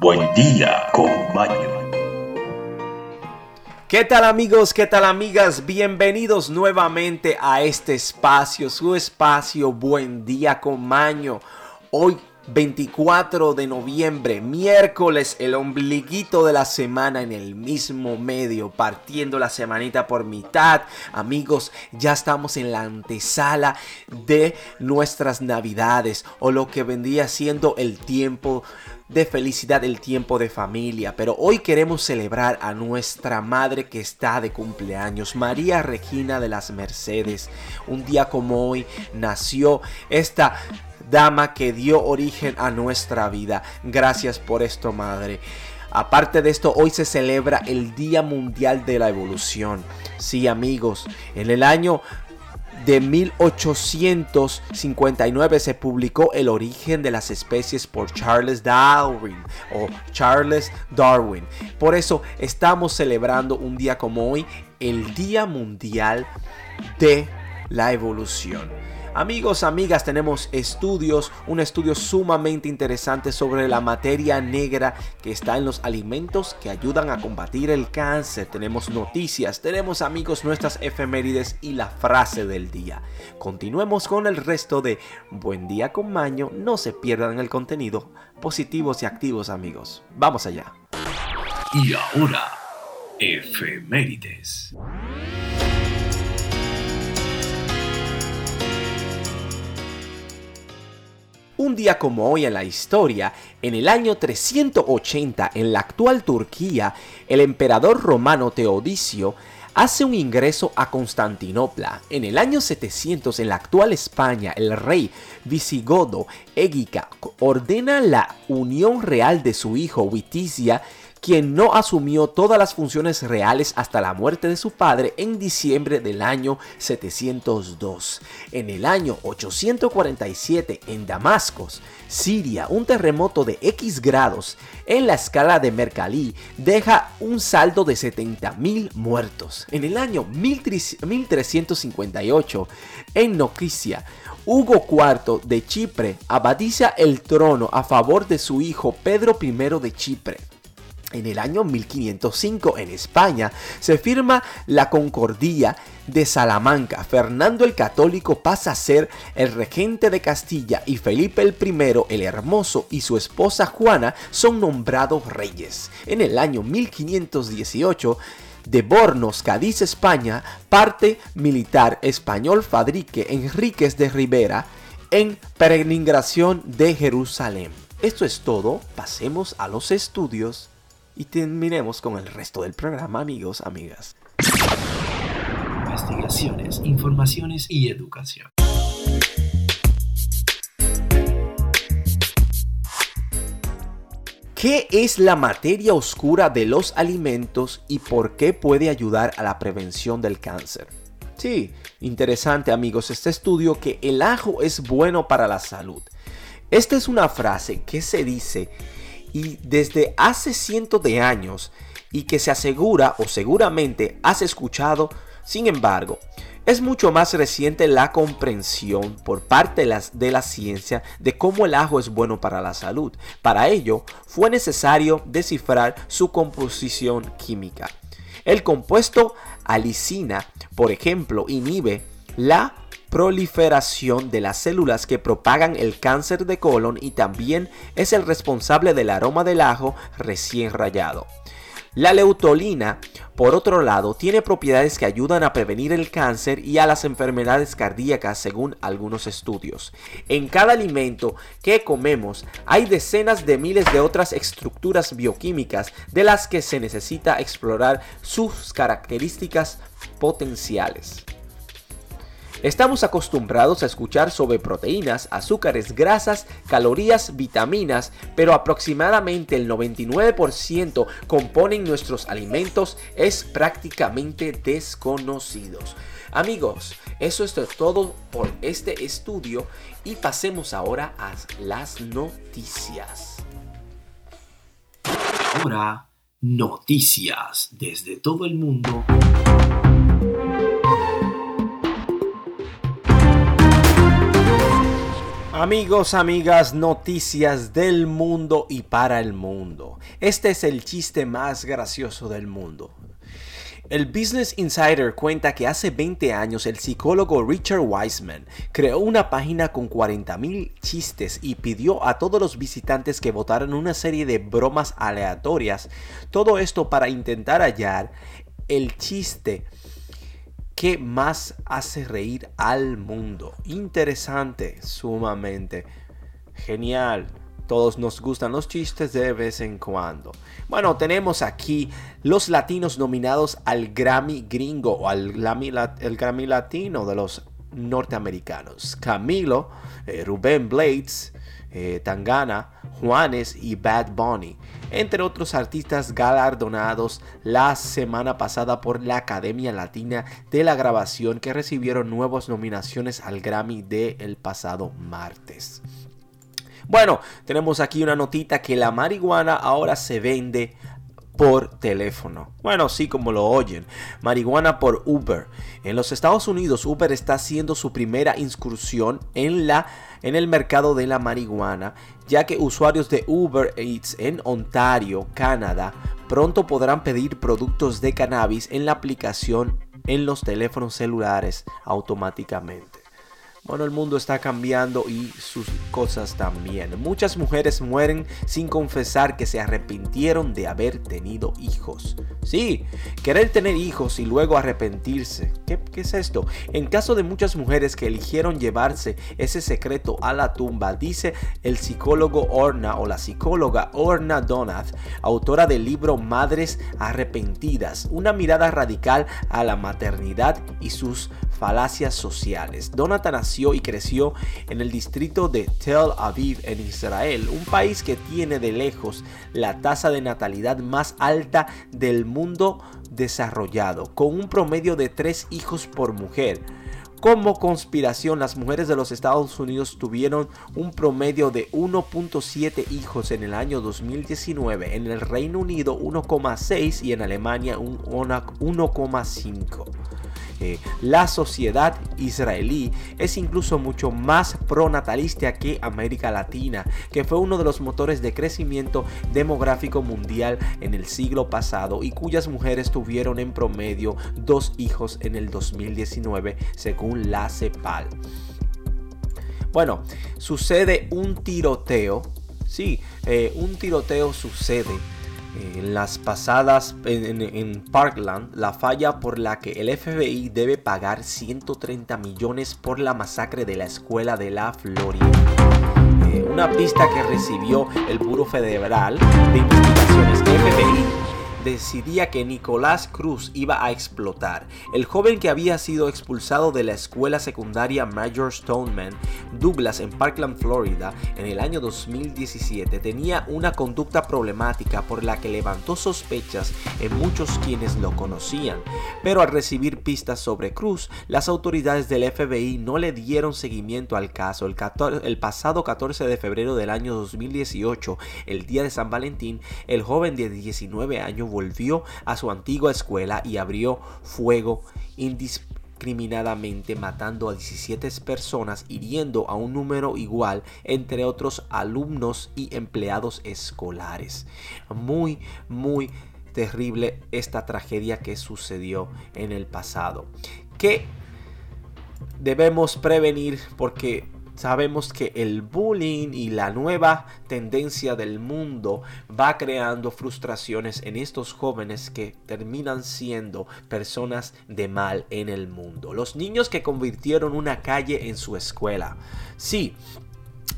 buen, día con Maño. ¿Qué tal amigos? ¿Qué tal amigas? Bienvenidos nuevamente a este espacio, su espacio Buen día con Maño. Hoy 24 de noviembre, miércoles, el ombliguito de la semana en el mismo medio, partiendo la semanita por mitad. Amigos, ya estamos en la antesala de nuestras navidades o lo que vendría siendo el tiempo de felicidad, el tiempo de familia. Pero hoy queremos celebrar a nuestra madre que está de cumpleaños, María Regina de las Mercedes. Un día como hoy nació esta dama que dio origen a nuestra vida. Gracias por esto, Madre. Aparte de esto, hoy se celebra el Día Mundial de la Evolución. Sí, amigos, en el año de 1859 se publicó El origen de las especies por Charles Darwin o Charles Darwin. Por eso estamos celebrando un día como hoy, el Día Mundial de la Evolución. Amigos, amigas, tenemos estudios, un estudio sumamente interesante sobre la materia negra que está en los alimentos que ayudan a combatir el cáncer. Tenemos noticias, tenemos amigos nuestras efemérides y la frase del día. Continuemos con el resto de Buen día con Maño, no se pierdan el contenido, positivos y activos amigos. Vamos allá. Y ahora, efemérides. Un día como hoy en la historia, en el año 380 en la actual Turquía, el emperador romano Teodicio hace un ingreso a Constantinopla. En el año 700 en la actual España, el rey visigodo Égica ordena la unión real de su hijo Witicia quien no asumió todas las funciones reales hasta la muerte de su padre en diciembre del año 702. En el año 847 en Damasco, Siria, un terremoto de X grados en la escala de Mercalli deja un saldo de 70.000 muertos. En el año 1358 en Noquicia, Hugo IV de Chipre abadiza el trono a favor de su hijo Pedro I de Chipre. En el año 1505 en España se firma la Concordía de Salamanca. Fernando el Católico pasa a ser el regente de Castilla y Felipe el I el Hermoso y su esposa Juana son nombrados reyes. En el año 1518 de Bornos, Cádiz, España, parte militar español Fadrique Enríquez de Rivera en peregrinación de Jerusalén. Esto es todo, pasemos a los estudios y terminemos con el resto del programa, amigos, amigas. Investigaciones, informaciones y educación. ¿Qué es la materia oscura de los alimentos y por qué puede ayudar a la prevención del cáncer? Sí, interesante amigos este estudio que el ajo es bueno para la salud. Esta es una frase que se dice y desde hace cientos de años y que se asegura o seguramente has escuchado, sin embargo, es mucho más reciente la comprensión por parte de, la ciencia de cómo el ajo es bueno para la salud. Para ello, fue necesario descifrar su composición química. El compuesto alicina, por ejemplo, inhibe la proliferación de las células que propagan el cáncer de colon y también es el responsable del aroma del ajo recién rayado. La leutolina, por otro lado, tiene propiedades que ayudan a prevenir el cáncer y a las enfermedades cardíacas según algunos estudios. En cada alimento que comemos hay decenas de miles de otras estructuras bioquímicas de las que se necesita explorar sus características potenciales. Estamos acostumbrados a escuchar sobre proteínas, azúcares, grasas, calorías, vitaminas, pero aproximadamente el 99% componen nuestros alimentos es prácticamente desconocidos. Amigos, eso es todo por este estudio y pasemos ahora a las noticias. Ahora, noticias desde todo el mundo. Amigos, amigas, noticias del mundo y para el mundo. Este es el chiste más gracioso del mundo. El Business Insider cuenta que hace 20 años el psicólogo Richard Wiseman creó una página con 40.000 chistes y pidió a todos los visitantes que votaran una serie de bromas aleatorias. Todo esto para intentar hallar el chiste ¿Qué más hace reír al mundo? Interesante, sumamente. Genial. Todos nos gustan los chistes de vez en cuando. Bueno, tenemos aquí los latinos nominados al Grammy gringo o al el Grammy latino de los norteamericanos. Camilo, eh, Rubén Blades, eh, Tangana, Juanes y Bad Bunny, entre otros artistas galardonados la semana pasada por la Academia Latina de la Grabación que recibieron nuevas nominaciones al Grammy del el pasado martes. Bueno, tenemos aquí una notita que la marihuana ahora se vende por teléfono. Bueno, sí como lo oyen. Marihuana por Uber. En los Estados Unidos, Uber está haciendo su primera incursión en, la, en el mercado de la marihuana, ya que usuarios de Uber Eats en Ontario, Canadá, pronto podrán pedir productos de cannabis en la aplicación en los teléfonos celulares automáticamente. Bueno, el mundo está cambiando y sus cosas también. Muchas mujeres mueren sin confesar que se arrepintieron de haber tenido hijos. Sí, querer tener hijos y luego arrepentirse. ¿Qué, ¿Qué, es esto? En caso de muchas mujeres que eligieron llevarse ese secreto a la tumba, dice el psicólogo Orna o la psicóloga Orna Donath, autora del libro Madres Arrepentidas, una mirada radical a la maternidad y sus falacias sociales. Donata nació y creció en el distrito de Tel Aviv en Israel, un país que tiene de lejos la tasa de natalidad más alta del mundo desarrollado, con un promedio de tres hijos por mujer. Como conspiración, las mujeres de los Estados Unidos tuvieron un promedio de 1.7 hijos en el año 2019, en el Reino Unido 1,6 y en Alemania un 1,5. Eh, la sociedad israelí es incluso mucho más pronatalista que América Latina, que fue uno de los motores de crecimiento demográfico mundial en el siglo pasado y cuyas mujeres tuvieron en promedio dos hijos en el 2019, según la CEPAL. Bueno, sucede un tiroteo. Sí, eh, un tiroteo sucede en las pasadas en, Parkland, la falla por la que el FBI debe pagar 130 millones por la masacre de la escuela de la Florida. Eh, una pista que recibió el Buro Federal de Investigaciones FBI decidía que Nicolás Cruz iba a explotar. El joven que había sido expulsado de la escuela secundaria Major Stoneman Douglas en Parkland, Florida, en el año 2017, tenía una conducta problemática por la que levantó sospechas en muchos quienes lo conocían. Pero al recibir pistas sobre Cruz, las autoridades del FBI no le dieron seguimiento al caso. El, pasado 14 de febrero del año 2018, el día de San Valentín, el joven de 19 años volvió a su antigua escuela y abrió fuego indiscriminadamente matando a 17 personas, hiriendo a un número igual entre otros alumnos y empleados escolares. Muy, muy terrible esta tragedia que sucedió en el pasado. Que debemos prevenir porque Sabemos que el bullying y la nueva tendencia del mundo va creando frustraciones en estos jóvenes que terminan siendo personas de mal en el mundo. Los niños que convirtieron una calle en su escuela. Sí,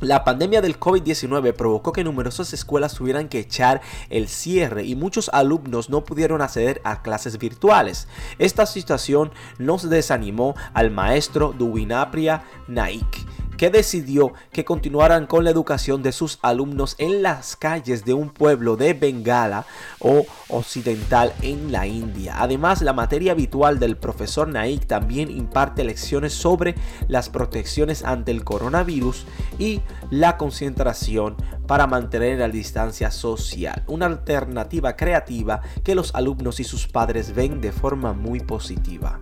la pandemia del COVID-19 provocó que numerosas escuelas tuvieran que echar el cierre y muchos alumnos no pudieron acceder a clases virtuales. Esta situación nos desanimó al maestro Duwinapria Naik que decidió que continuaran con la educación de sus alumnos en las calles de un pueblo de Bengala o occidental en la India. Además, la materia habitual del profesor Naik también imparte lecciones sobre las protecciones ante el coronavirus y la concentración para mantener la distancia social, una alternativa creativa que los alumnos y sus padres ven de forma muy positiva.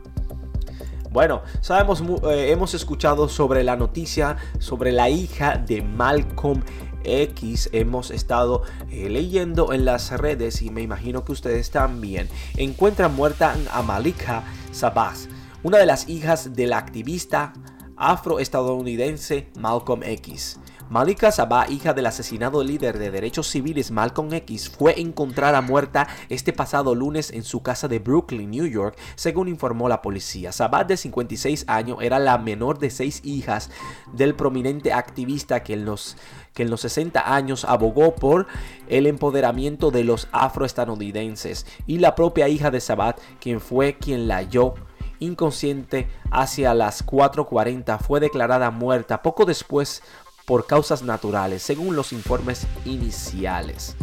Bueno, sabemos, eh, hemos escuchado sobre la noticia sobre la hija de Malcolm X hemos estado eh, leyendo en las redes y me imagino que ustedes también. Encuentran muerta a Malika Sabas, una de las hijas del activista afroestadounidense Malcolm X. Malika Sabah, hija del asesinado líder de derechos civiles Malcolm X, fue encontrada muerta este pasado lunes en su casa de Brooklyn, New York, según informó la policía. Sabah, de 56 años, era la menor de seis hijas del prominente activista que en los que en los 60 años abogó por el empoderamiento de los afroestadounidenses y la propia hija de Sabat, quien fue quien la halló inconsciente hacia las 4.40, fue declarada muerta poco después por causas naturales, según los informes iniciales.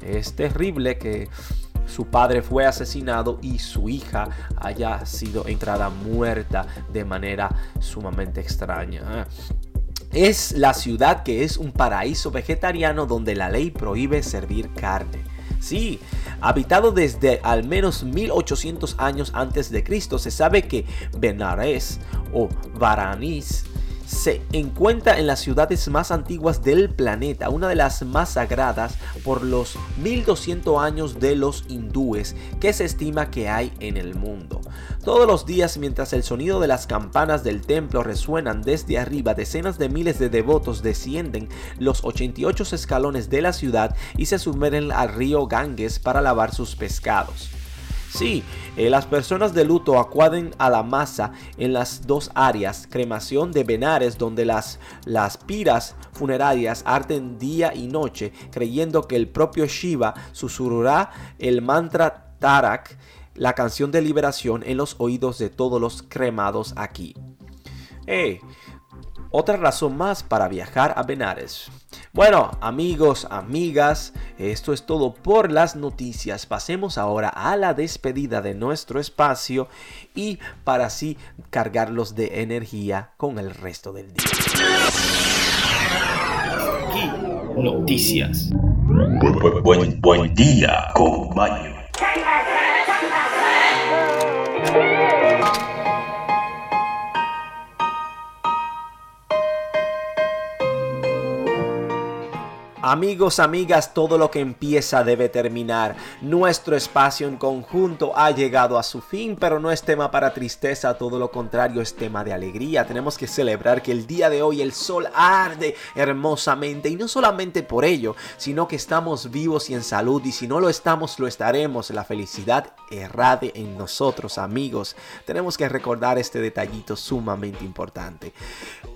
Es terrible que su padre fue asesinado y su hija haya sido entrada muerta de manera sumamente extraña. Es la ciudad que es un paraíso vegetariano donde la ley prohíbe servir carne. Sí, habitado desde al menos 1800 años antes de Cristo, se sabe que Benares o Varanís se encuentra en las ciudades más antiguas del planeta, una de las más sagradas por los 1200 años de los hindúes que se estima que hay en el mundo. Todos los días mientras el sonido de las campanas del templo resuenan desde arriba, decenas de miles de devotos descienden los 88 escalones de la ciudad y se sumergen al río Ganges para lavar sus pescados. Sí, eh, las personas de luto acuden a la masa en las dos áreas, cremación de Benares, donde las, las piras funerarias arden día y noche, creyendo que el propio Shiva susurrará el mantra Tarak, la canción de liberación, en los oídos de todos los cremados aquí. Eh, otra razón más para viajar a Benares. Bueno, amigos, amigas, esto es todo por las noticias. Pasemos ahora a la despedida de nuestro espacio y para así cargarlos de energía con el resto del día. noticias. Buen, buen día con Amigos, amigas, todo lo que empieza debe terminar. Nuestro espacio en conjunto ha llegado a su fin, pero no es tema para tristeza, todo lo contrario es tema de alegría. Tenemos que celebrar que el día de hoy el sol arde hermosamente y no solamente por ello, sino que estamos vivos y en salud y si no lo estamos, lo estaremos. La felicidad errade en nosotros, amigos. Tenemos que recordar este detallito sumamente importante.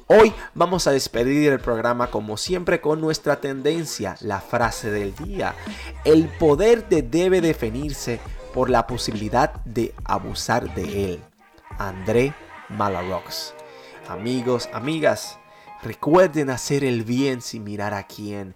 Hoy vamos a despedir el programa como siempre con nuestra tendencia, la frase del día. El poder debe definirse por la posibilidad de abusar de él. André Malarox. Amigos, amigas, recuerden hacer el bien sin mirar a quién.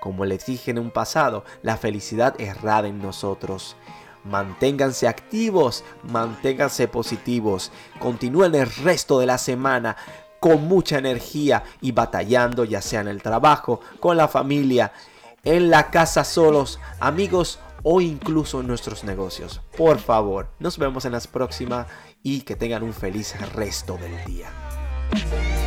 Como les dije en un pasado, la felicidad es rara en nosotros. Manténganse activos, manténganse positivos. Continúen el resto de la semana con mucha energía y batallando ya sea en el trabajo, con la familia, en la casa solos, amigos o incluso en nuestros negocios. Por favor, nos vemos en las próximas y que tengan un feliz resto del día.